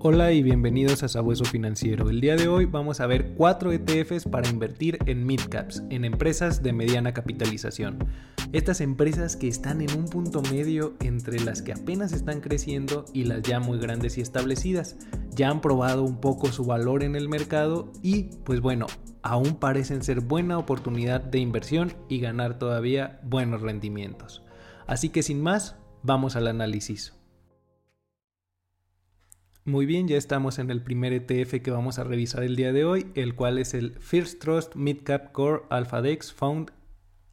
Hola y bienvenidos a Sabueso Financiero. El día de hoy vamos a ver cuatro ETFs para invertir en midcaps, en empresas de mediana capitalización. Estas empresas que están en un punto medio entre las que apenas están creciendo y las ya muy grandes y establecidas. Ya han probado un poco su valor en el mercado y pues bueno, aún parecen ser buena oportunidad de inversión y ganar todavía buenos rendimientos. Así que sin más, vamos al análisis. Muy bien, ya estamos en el primer ETF que vamos a revisar el día de hoy, el cual es el First Trust Midcap Core Alpha Dex Found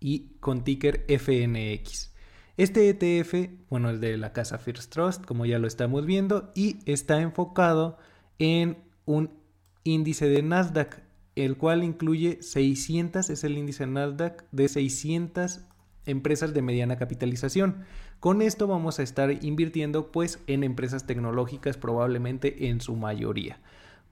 y con ticker FNX. Este ETF, bueno, el de la casa First Trust, como ya lo estamos viendo, y está enfocado en un índice de Nasdaq, el cual incluye 600, es el índice Nasdaq de 600 empresas de mediana capitalización. Con esto vamos a estar invirtiendo pues en empresas tecnológicas probablemente en su mayoría.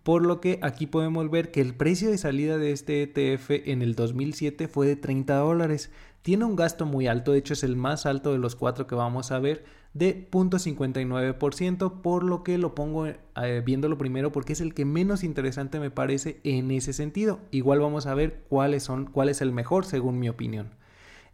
Por lo que aquí podemos ver que el precio de salida de este ETF en el 2007 fue de 30 dólares. Tiene un gasto muy alto, de hecho es el más alto de los cuatro que vamos a ver, de 0.59%, por lo que lo pongo eh, viéndolo primero porque es el que menos interesante me parece en ese sentido. Igual vamos a ver cuáles son, cuál es el mejor según mi opinión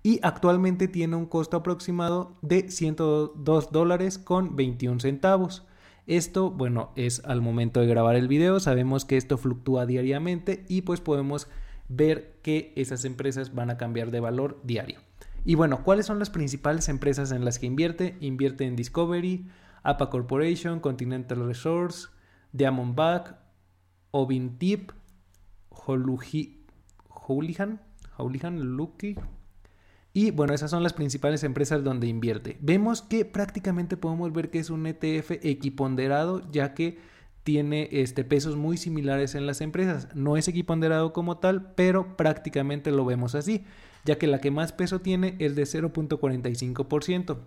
y actualmente tiene un costo aproximado de 102 dólares con 21 centavos. Esto, bueno, es al momento de grabar el video, sabemos que esto fluctúa diariamente y pues podemos ver que esas empresas van a cambiar de valor diario. Y bueno, ¿cuáles son las principales empresas en las que invierte? Invierte en Discovery, APA Corporation, Continental Resource, Diamondback, Ovintip, Houlihan, Houlihan, Lucky, y bueno, esas son las principales empresas donde invierte. Vemos que prácticamente podemos ver que es un ETF equiponderado, ya que tiene este, pesos muy similares en las empresas. No es equiponderado como tal, pero prácticamente lo vemos así, ya que la que más peso tiene es de 0.45%.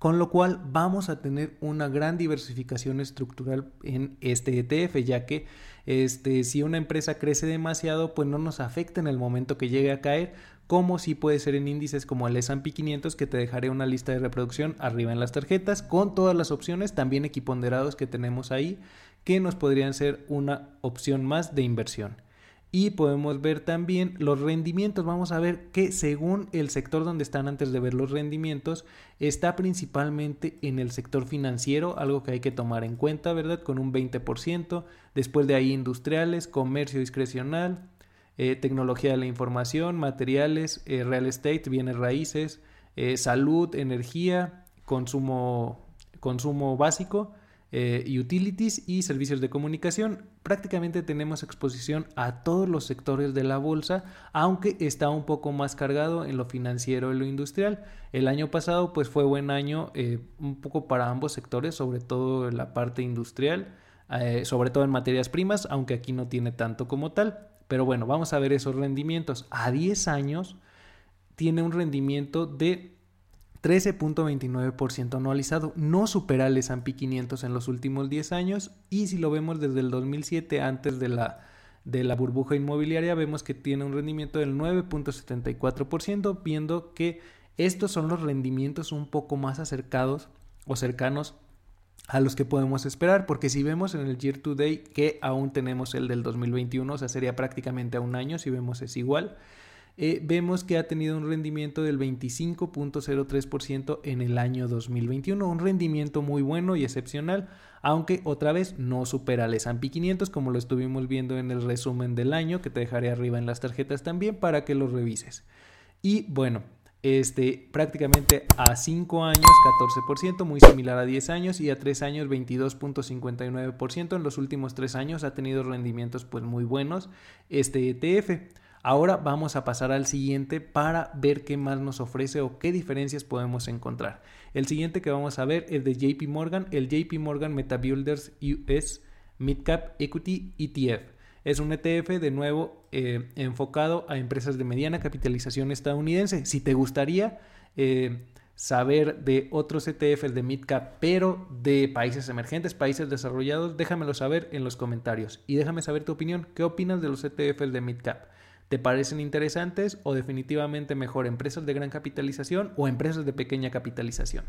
Con lo cual vamos a tener una gran diversificación estructural en este ETF, ya que este, si una empresa crece demasiado, pues no nos afecta en el momento que llegue a caer, como si puede ser en índices como el S&P 500 que te dejaré una lista de reproducción arriba en las tarjetas con todas las opciones también equiponderados que tenemos ahí que nos podrían ser una opción más de inversión. Y podemos ver también los rendimientos. Vamos a ver que según el sector donde están antes de ver los rendimientos, está principalmente en el sector financiero, algo que hay que tomar en cuenta, ¿verdad? Con un 20%. Después de ahí industriales, comercio discrecional, eh, tecnología de la información, materiales, eh, real estate, bienes raíces, eh, salud, energía, consumo, consumo básico, utilities y servicios de comunicación. Prácticamente tenemos exposición a todos los sectores de la bolsa, aunque está un poco más cargado en lo financiero y lo industrial. El año pasado pues fue buen año un poco para ambos sectores, sobre todo en la parte industrial, sobre todo en materias primas, aunque aquí no tiene tanto como tal. Pero bueno, vamos a ver esos rendimientos. A 10 años tiene un rendimiento de 13.29% anualizado. No supera el S&P 500 en los últimos 10 años y si lo vemos desde el 2007 antes de la de la burbuja inmobiliaria vemos que tiene un rendimiento del 9.74%, viendo que estos son los rendimientos un poco más acercados o cercanos a los que podemos esperar, porque si vemos en el Year to Day que aún tenemos el del 2021, o sea, sería prácticamente a un año, si vemos es igual, eh, vemos que ha tenido un rendimiento del 25.03% en el año 2021, un rendimiento muy bueno y excepcional, aunque otra vez no supera al S&P 500 como lo estuvimos viendo en el resumen del año, que te dejaré arriba en las tarjetas también para que lo revises. Y bueno, este, prácticamente a 5 años 14%, muy similar a 10 años y a 3 años 22.59%. En los últimos 3 años ha tenido rendimientos pues muy buenos este ETF. Ahora vamos a pasar al siguiente para ver qué más nos ofrece o qué diferencias podemos encontrar. El siguiente que vamos a ver es de JP Morgan, el JP Morgan MetaBuilders US Midcap Equity ETF. Es un ETF de nuevo eh, enfocado a empresas de mediana capitalización estadounidense. Si te gustaría eh, saber de otros ETFs de midcap, pero de países emergentes, países desarrollados, déjamelo saber en los comentarios y déjame saber tu opinión. ¿Qué opinas de los ETFs de midcap? ¿Te parecen interesantes o definitivamente mejor empresas de gran capitalización o empresas de pequeña capitalización?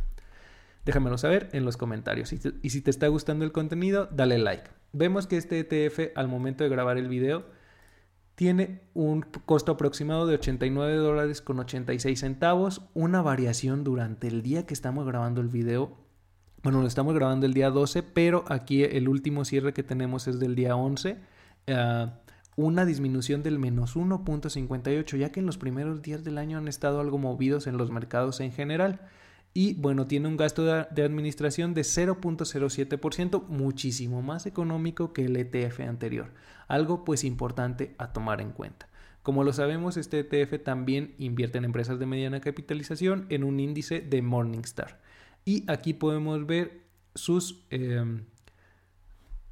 Déjamelo saber en los comentarios. Y, si te está gustando el contenido, dale like. Vemos que este ETF al momento de grabar el video tiene un costo aproximado de 89 dólares con 86 centavos, una variación durante el día que estamos grabando el video. Bueno, lo estamos grabando el día 12, pero aquí el último cierre que tenemos es del día 11. Ah, una disminución del menos 1.58, ya que en los primeros días del año han estado algo movidos en los mercados en general. Y bueno, tiene un gasto de, administración de 0.07%, muchísimo más económico que el ETF anterior. Algo pues importante a tomar en cuenta. Como lo sabemos, este ETF también invierte en empresas de mediana capitalización en un índice de Morningstar. Y aquí podemos ver sus, em,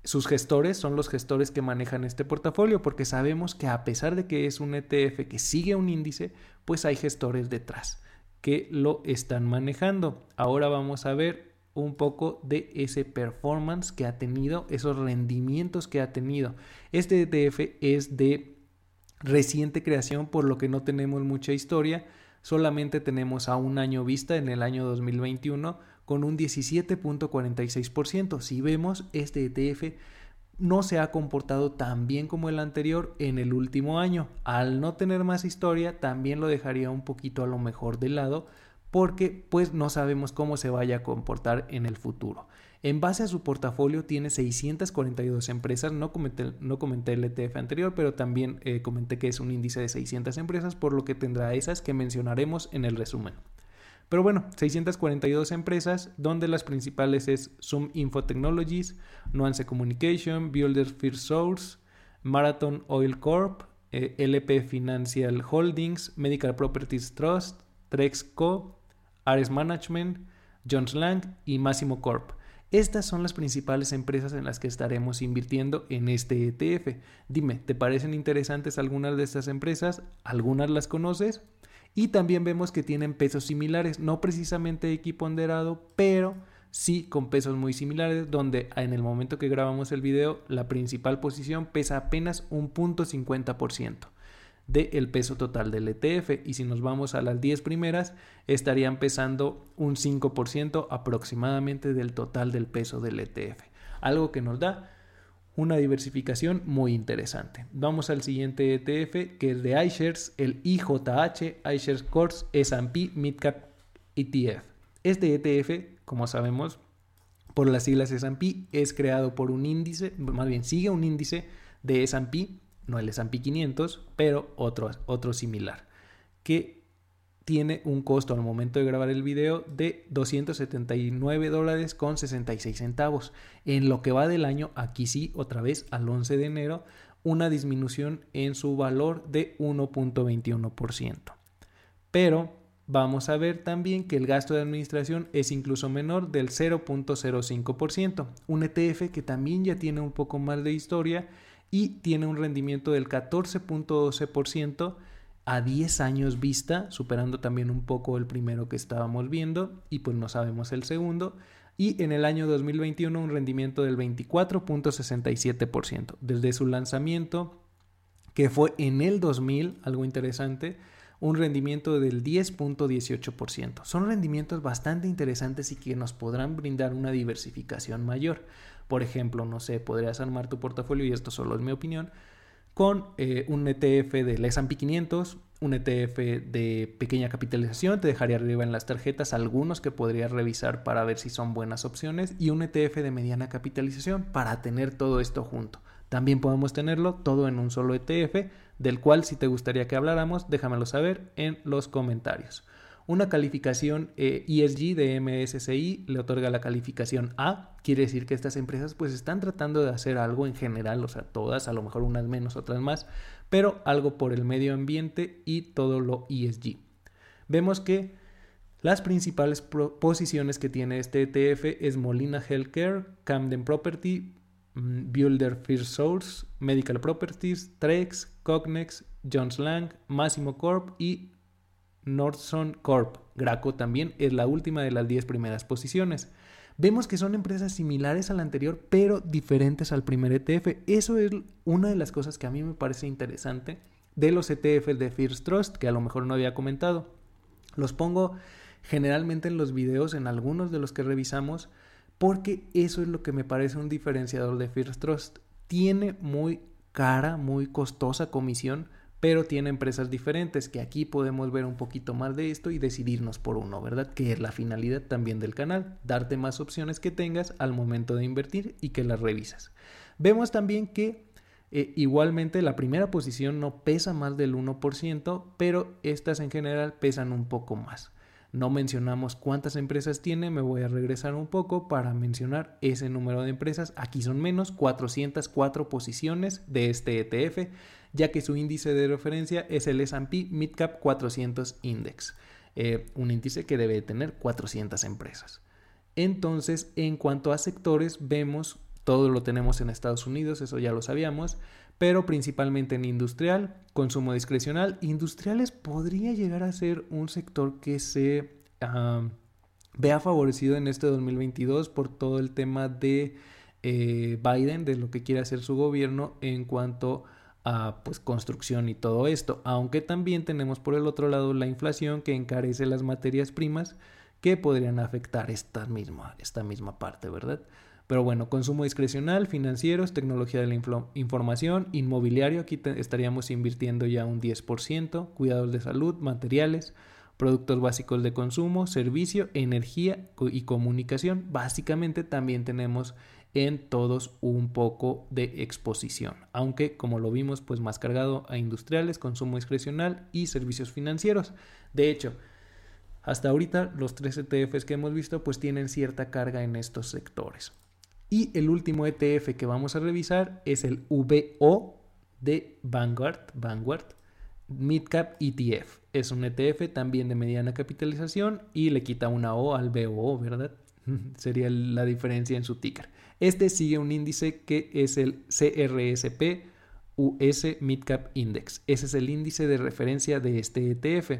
sus gestores, son los gestores que manejan este portafolio, porque sabemos que a pesar de que es un ETF que sigue un índice, pues hay gestores detrás que lo están manejando. Ahora vamos a ver un poco de ese performance que ha tenido, esos rendimientos que ha tenido. Este ETF es de reciente creación, por lo que no tenemos mucha historia. Solamente tenemos a un año vista en el año 2021 con un 17.46%. Si vemos, este ETF no se ha comportado tan bien como el anterior en el último año. Al no tener más historia, también lo dejaría un poquito a lo mejor de lado porque pues no sabemos cómo se vaya a comportar en el futuro. En base a su portafolio tiene 642 empresas, no comenté, no comenté el ETF anterior, pero también eh, comenté que es un índice de 600 empresas, por lo que tendrá esas que mencionaremos en el resumen. Pero bueno, 642 empresas, donde las principales es Zoom Info Technologies, Nuance Communication, Builder First Source, Marathon Oil Corp, eh, LP Financial Holdings, Medical Properties Trust, Trexco, Ares Management, Jones Lang y Massimo Corp. Estas son las principales empresas en las que estaremos invirtiendo en este ETF. Dime, ¿te parecen interesantes algunas de estas empresas? ¿Algunas las conoces? Y también vemos que tienen pesos similares, no precisamente equiponderado, pero sí con pesos muy similares, donde en el momento que grabamos el video, la principal posición pesa apenas un punto 50% del peso total del ETF. Y si nos vamos a las 10 primeras, estarían pesando un 5% aproximadamente del total del peso del ETF. Algo que nos da una diversificación muy interesante. Vamos al siguiente ETF que es de iShares, el IJH, iShares Core S&P Midcap ETF. Este ETF, como sabemos, por las siglas S&P, es creado por un índice, más bien sigue un índice de S&P, no el S&P 500, pero otro, otro similar, que tiene un costo al momento de grabar el video de 279 dólares con 66 centavos. En lo que va del año, aquí sí, otra vez al 11 de enero, una disminución en su valor de 1.21%. Pero vamos a ver también que el gasto de administración es incluso menor del 0.05%. Un ETF que también ya tiene un poco más de historia y tiene un rendimiento del 14.12% a 10 años vista, superando también un poco el primero que estábamos viendo y pues no sabemos el segundo. Y en el año 2021 un rendimiento del 24.67%. Desde su lanzamiento, que fue en el 2000, algo interesante, un rendimiento del 10.18%. Son rendimientos bastante interesantes y que nos podrán brindar una diversificación mayor. Por ejemplo, no sé, podrías armar tu portafolio, y esto solo es mi opinión, con eh, un ETF del S&P 500, un ETF de pequeña capitalización, te dejaría arriba en las tarjetas algunos que podrías revisar para ver si son buenas opciones y un ETF de mediana capitalización para tener todo esto junto. También podemos tenerlo todo en un solo ETF, del cual si te gustaría que habláramos, déjamelo saber en los comentarios. Una calificación ESG eh, de MSCI le otorga la calificación A. Quiere decir que estas empresas pues están tratando de hacer algo en general, o sea, todas, a lo mejor unas menos, otras más, pero algo por el medio ambiente y todo lo ESG. Vemos que las principales posiciones que tiene este ETF es Molina Healthcare, Camden Property, mm, Builder First Source, Medical Properties, Trex, Cognex, Jones Lang, Massimo Corp y Nordson Corp. Graco también es la última de las 10 primeras posiciones. Vemos que son empresas similares a la anterior, pero diferentes al primer ETF. Eso es una de las cosas que a mí me parece interesante de los ETFs de First Trust, que a lo mejor no había comentado. Los pongo generalmente en los videos, en algunos de los que revisamos, porque eso es lo que me parece un diferenciador de First Trust. Tiene muy cara, muy costosa comisión, pero tiene empresas diferentes, que aquí podemos ver un poquito más de esto y decidirnos por uno, ¿verdad? Que es la finalidad también del canal, darte más opciones que tengas al momento de invertir y que las revisas. Vemos también que eh, igualmente la primera posición no pesa más del 1%, pero estas en general pesan un poco más. No mencionamos cuántas empresas tiene, me voy a regresar un poco para mencionar ese número de empresas. Aquí son menos 404 posiciones de este ETF, ya que su índice de referencia es el S&P Midcap 400 Index, eh, un índice que debe tener 400 empresas. Entonces, en cuanto a sectores, vemos todo lo tenemos en Estados Unidos, eso ya lo sabíamos, pero principalmente en industrial, consumo discrecional. Industriales podría llegar a ser un sector que se vea favorecido en este 2022 por todo el tema de eh, Biden, de lo que quiere hacer su gobierno en cuanto a pues, construcción y todo esto. Aunque también tenemos por el otro lado la inflación que encarece las materias primas que podrían afectar esta misma, esta misma parte, ¿verdad? Pero bueno, consumo discrecional, financieros, tecnología de la información, inmobiliario, aquí estaríamos invirtiendo ya un 10%, cuidados de salud, materiales, productos básicos de consumo, servicio, energía y comunicación. Básicamente también tenemos en todos un poco de exposición, aunque como lo vimos pues más cargado a industriales, consumo discrecional y servicios financieros. De hecho, hasta ahorita los tres ETFs que hemos visto pues tienen cierta carga en estos sectores. Y el último ETF que vamos a revisar es el VO de Vanguard, Vanguard Midcap ETF. Es un ETF también de mediana capitalización y le quita una O al VO, ¿verdad? Sería la diferencia en su ticker. Este sigue un índice que es el CRSP US Midcap Index. Ese es el índice de referencia de este ETF,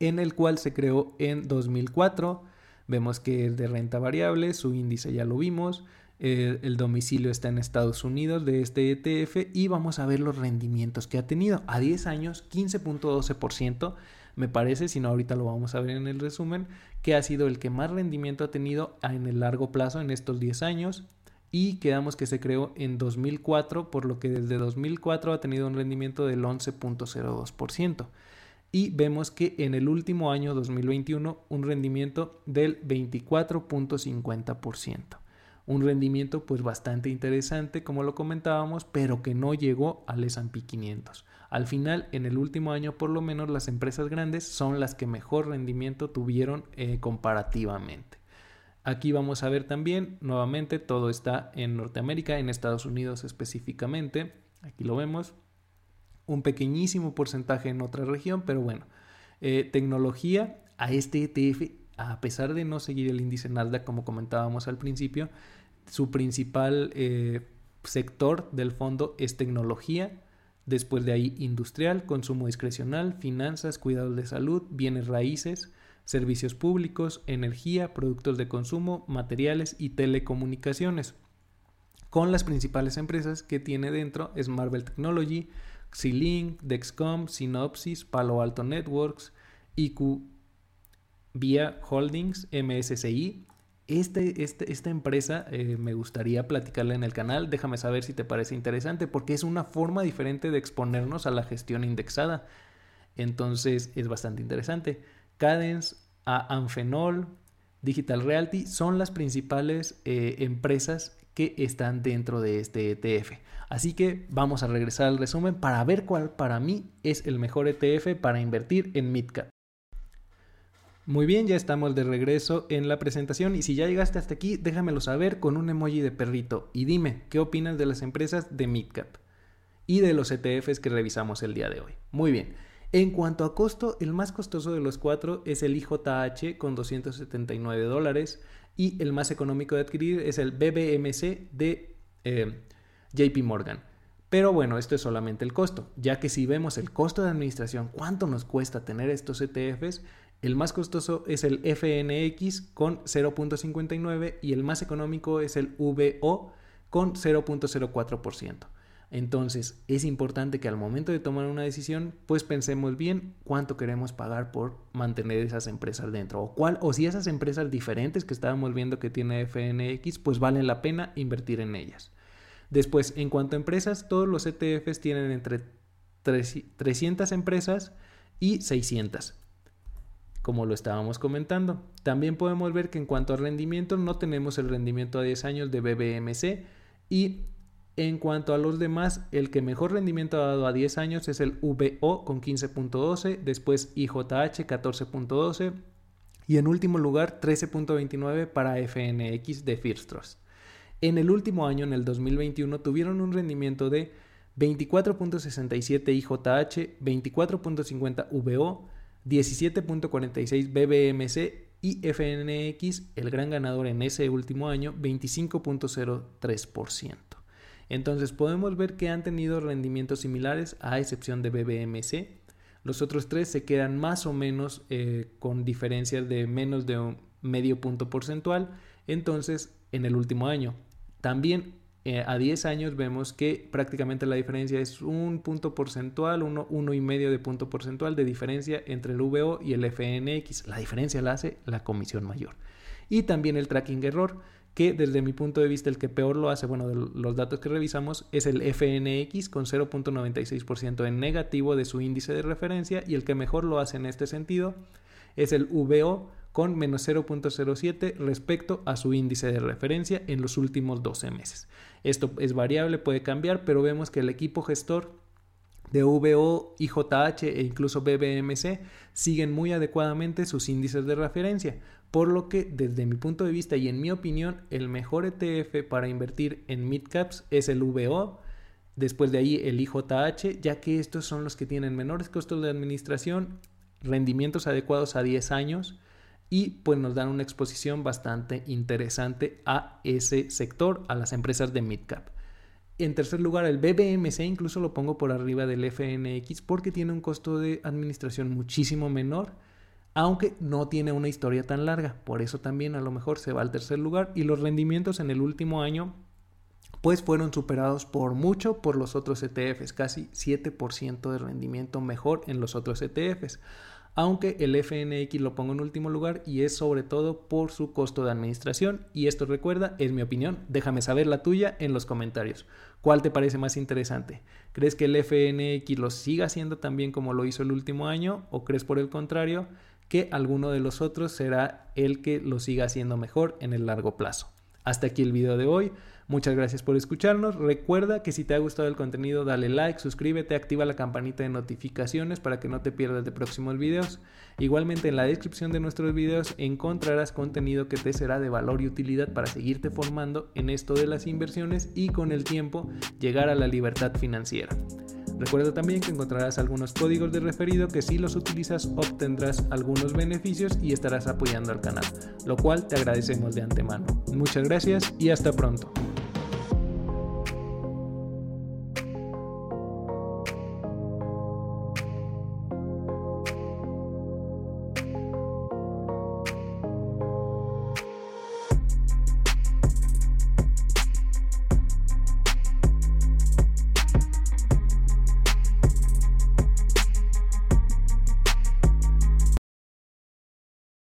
en el cual se creó en 2004 Vemos que es de renta variable, su índice ya lo vimos, eh, el domicilio está en Estados Unidos de este ETF y vamos a ver los rendimientos que ha tenido. A 10 años, 15.12%, me parece, si no ahorita lo vamos a ver en el resumen, que ha sido el que más rendimiento ha tenido en el largo plazo en estos 10 años y quedamos que se creó en 2004, por lo que desde 2004 ha tenido un rendimiento del 11.02% y vemos que en el último año 2021 un rendimiento del 24.50%. Un rendimiento pues bastante interesante como lo comentábamos, pero que no llegó al S&P 500. Al final, en el último año por lo menos las empresas grandes son las que mejor rendimiento tuvieron eh, comparativamente. Aquí vamos a ver también, nuevamente, todo está en Norteamérica, en Estados Unidos específicamente. Aquí lo vemos un pequeñísimo porcentaje en otra región, pero bueno, eh, tecnología a este ETF, a pesar de no seguir el índice Nasdaq como comentábamos al principio, su principal eh, sector del fondo es tecnología, después de ahí industrial, consumo discrecional, finanzas, cuidados de salud, bienes raíces, servicios públicos, energía, productos de consumo, materiales y telecomunicaciones. Con las principales empresas que tiene dentro es Marvel Technology, Xilink, Dexcom, Synopsys, Palo Alto Networks, IQ Via Holdings, MSCI. Este, este, esta empresa eh, me gustaría platicarla en el canal. Déjame saber si te parece interesante porque es una forma diferente de exponernos a la gestión indexada. Entonces es bastante interesante. Cadence, a Anfenol, Digital Realty son las principales eh, empresas que están dentro de este ETF. Así que vamos a regresar al resumen para ver cuál para mí es el mejor ETF para invertir en Midcap. Muy bien, ya estamos de regreso en la presentación y si ya llegaste hasta aquí, déjamelo saber con un emoji de perrito y dime qué opinas de las empresas de Midcap y de los ETFs que revisamos el día de hoy. Muy bien. En cuanto a costo, el más costoso de los cuatro es el IJH con 279 dólares y el más económico de adquirir es el BBMC de eh, JP Morgan. Pero bueno, esto es solamente el costo, ya que si vemos el costo de administración, cuánto nos cuesta tener estos ETFs, el más costoso es el FNX con 0.59 y el más económico es el VO con 0.04%. Entonces, es importante que al momento de tomar una decisión, pues pensemos bien cuánto queremos pagar por mantener esas empresas dentro o cuál o si esas empresas diferentes que estábamos viendo que tiene FNX, pues valen la pena invertir en ellas. Después, en cuanto a empresas, todos los ETFs tienen entre 300 empresas y 600 como lo estábamos comentando. También podemos ver que en cuanto a rendimiento no tenemos el rendimiento a 10 años de BBMC y en cuanto a los demás, el que mejor rendimiento ha dado a 10 años es el VO con 15.12, después IJH 14.12 y en último lugar 13.29 para FNX de First. En el último año, en el 2021, tuvieron un rendimiento de 24.67 IJH, 24.50 VO, 17.46 BBMC y FNX, el gran ganador en ese último año, 25.03%. Entonces podemos ver que han tenido rendimientos similares a excepción de BBMC. Los otros tres se quedan más o menos eh, con diferencias de menos de un medio punto porcentual. Entonces en el último año. También eh, a 10 años vemos que prácticamente la diferencia es un punto porcentual, uno, uno y medio de punto porcentual de diferencia entre el VO y el FNX. La diferencia la hace la comisión mayor. Y también el tracking error que desde mi punto de vista el que peor lo hace, bueno, de los datos que revisamos, es el FNX con 0.96% en negativo de su índice de referencia y el que mejor lo hace en este sentido es el VO con menos 0.07 respecto a su índice de referencia en los últimos 12 meses. Esto es variable, puede cambiar, pero vemos que el equipo gestor de VO, IJH e incluso BBMC siguen muy adecuadamente sus índices de referencia, por lo que desde mi punto de vista y en mi opinión el mejor ETF para invertir en midcaps es el VO, después de ahí el IJH, ya que estos son los que tienen menores costos de administración, rendimientos adecuados a 10 años y pues nos dan una exposición bastante interesante a ese sector, a las empresas de midcap. En tercer lugar, el BBMC incluso lo pongo por arriba del FNX porque tiene un costo de administración muchísimo menor, aunque no tiene una historia tan larga. Por eso también a lo mejor se va al tercer lugar y los rendimientos en el último año pues fueron superados por mucho por los otros ETFs, casi 7% de rendimiento mejor en los otros ETFs aunque el FNX lo pongo en último lugar y es sobre todo por su costo de administración. Y esto recuerda, es mi opinión, déjame saber la tuya en los comentarios. ¿Cuál te parece más interesante? ¿Crees que el FNX lo siga haciendo tan bien como lo hizo el último año o crees por el contrario que alguno de los otros será el que lo siga haciendo mejor en el largo plazo? Hasta aquí el video de hoy. Muchas gracias por escucharnos. Recuerda que si te ha gustado el contenido, dale like, suscríbete, activa la campanita de notificaciones para que no te pierdas de próximos videos. Igualmente en la descripción de nuestros videos encontrarás contenido que te será de valor y utilidad para seguirte formando en esto de las inversiones y con el tiempo llegar a la libertad financiera. Recuerda también que encontrarás algunos códigos de referido que si los utilizas obtendrás algunos beneficios y estarás apoyando al canal, lo cual te agradecemos de antemano. Muchas gracias y hasta pronto.